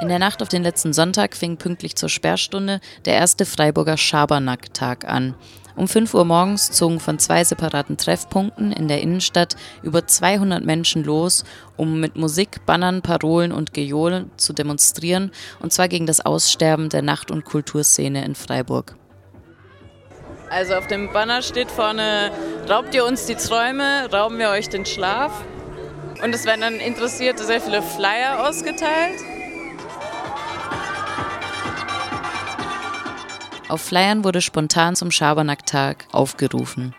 In der Nacht auf den letzten Sonntag fing pünktlich zur Sperrstunde der erste Freiburger Schabernack-Tag an. Um 5 Uhr morgens zogen von zwei separaten Treffpunkten in der Innenstadt über 200 Menschen los, um mit Musik, Bannern, Parolen und Gejohlen zu demonstrieren, und zwar gegen das Aussterben der Nacht- und Kulturszene in Freiburg. Also auf dem Banner steht vorne, raubt ihr uns die Träume, rauben wir euch den Schlaf. Und es werden dann Interessierte sehr viele Flyer ausgeteilt. Auf Flyern wurde spontan zum Schabernacktag aufgerufen.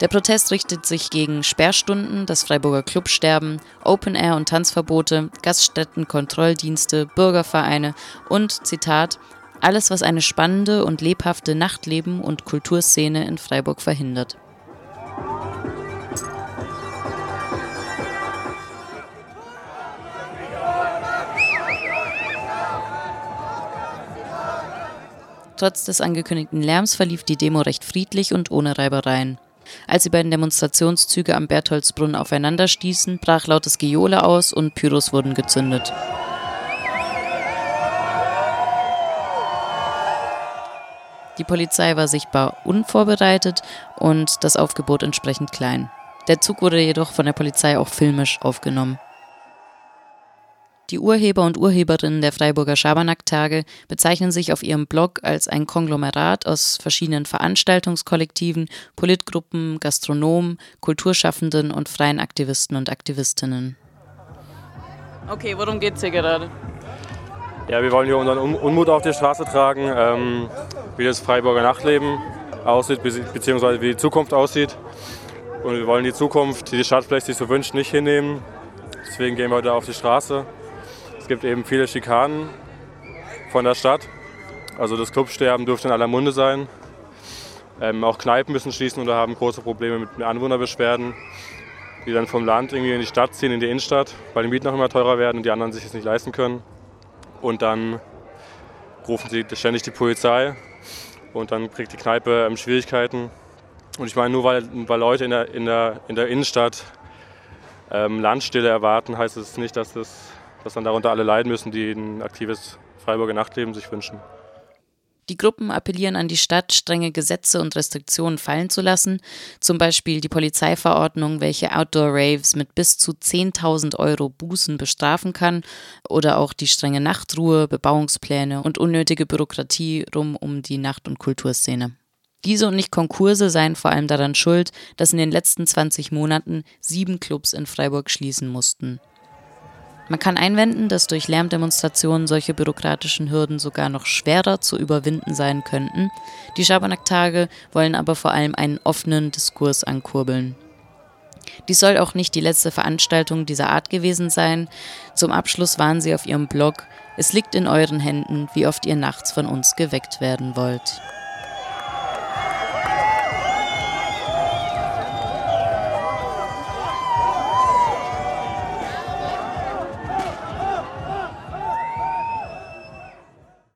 Der Protest richtet sich gegen Sperrstunden, das Freiburger Clubsterben, Open-Air- und Tanzverbote, Gaststätten-Kontrolldienste, Bürgervereine und, Zitat, alles, was eine spannende und lebhafte Nachtleben- und Kulturszene in Freiburg verhindert. Trotz des angekündigten Lärms verlief die Demo recht friedlich und ohne Reibereien. Als die beiden Demonstrationszüge am Bertholdsbrunn aufeinander stießen, brach lautes Gejohle aus und Pyros wurden gezündet. Die Polizei war sichtbar unvorbereitet und das Aufgebot entsprechend klein. Der Zug wurde jedoch von der Polizei auch filmisch aufgenommen. Die Urheber und Urheberinnen der Freiburger Schabernack-Tage bezeichnen sich auf ihrem Blog als ein Konglomerat aus verschiedenen Veranstaltungskollektiven, Politgruppen, Gastronomen, Kulturschaffenden und freien Aktivisten und Aktivistinnen. Okay, worum geht's hier gerade? Ja, wir wollen hier unseren Unmut auf die Straße tragen, ähm, wie das Freiburger Nachtleben aussieht, beziehungsweise wie die Zukunft aussieht. Und wir wollen die Zukunft, die die Stadt vielleicht sich so wünscht, nicht hinnehmen. Deswegen gehen wir heute auf die Straße. Es gibt eben viele Schikanen von der Stadt. Also das Clubsterben dürfte in aller Munde sein. Ähm, auch Kneipen müssen schließen oder haben große Probleme mit Anwohnerbeschwerden, die dann vom Land irgendwie in die Stadt ziehen, in die Innenstadt, weil die Mieten noch immer teurer werden und die anderen sich es nicht leisten können. Und dann rufen sie ständig die Polizei und dann kriegt die Kneipe ähm, Schwierigkeiten. Und ich meine, nur weil, weil Leute in der, in der, in der Innenstadt ähm, Landstille erwarten, heißt es nicht, dass das dass dann darunter alle leiden müssen, die ein aktives Freiburger Nachtleben sich wünschen. Die Gruppen appellieren an die Stadt, strenge Gesetze und Restriktionen fallen zu lassen, zum Beispiel die Polizeiverordnung, welche Outdoor-Raves mit bis zu 10.000 Euro Bußen bestrafen kann, oder auch die strenge Nachtruhe, Bebauungspläne und unnötige Bürokratie rum um die Nacht- und Kulturszene. Diese und nicht Konkurse seien vor allem daran schuld, dass in den letzten 20 Monaten sieben Clubs in Freiburg schließen mussten. Man kann einwenden, dass durch Lärmdemonstrationen solche bürokratischen Hürden sogar noch schwerer zu überwinden sein könnten. Die Schabernack-Tage wollen aber vor allem einen offenen Diskurs ankurbeln. Dies soll auch nicht die letzte Veranstaltung dieser Art gewesen sein. Zum Abschluss waren sie auf ihrem Blog, es liegt in euren Händen, wie oft ihr nachts von uns geweckt werden wollt.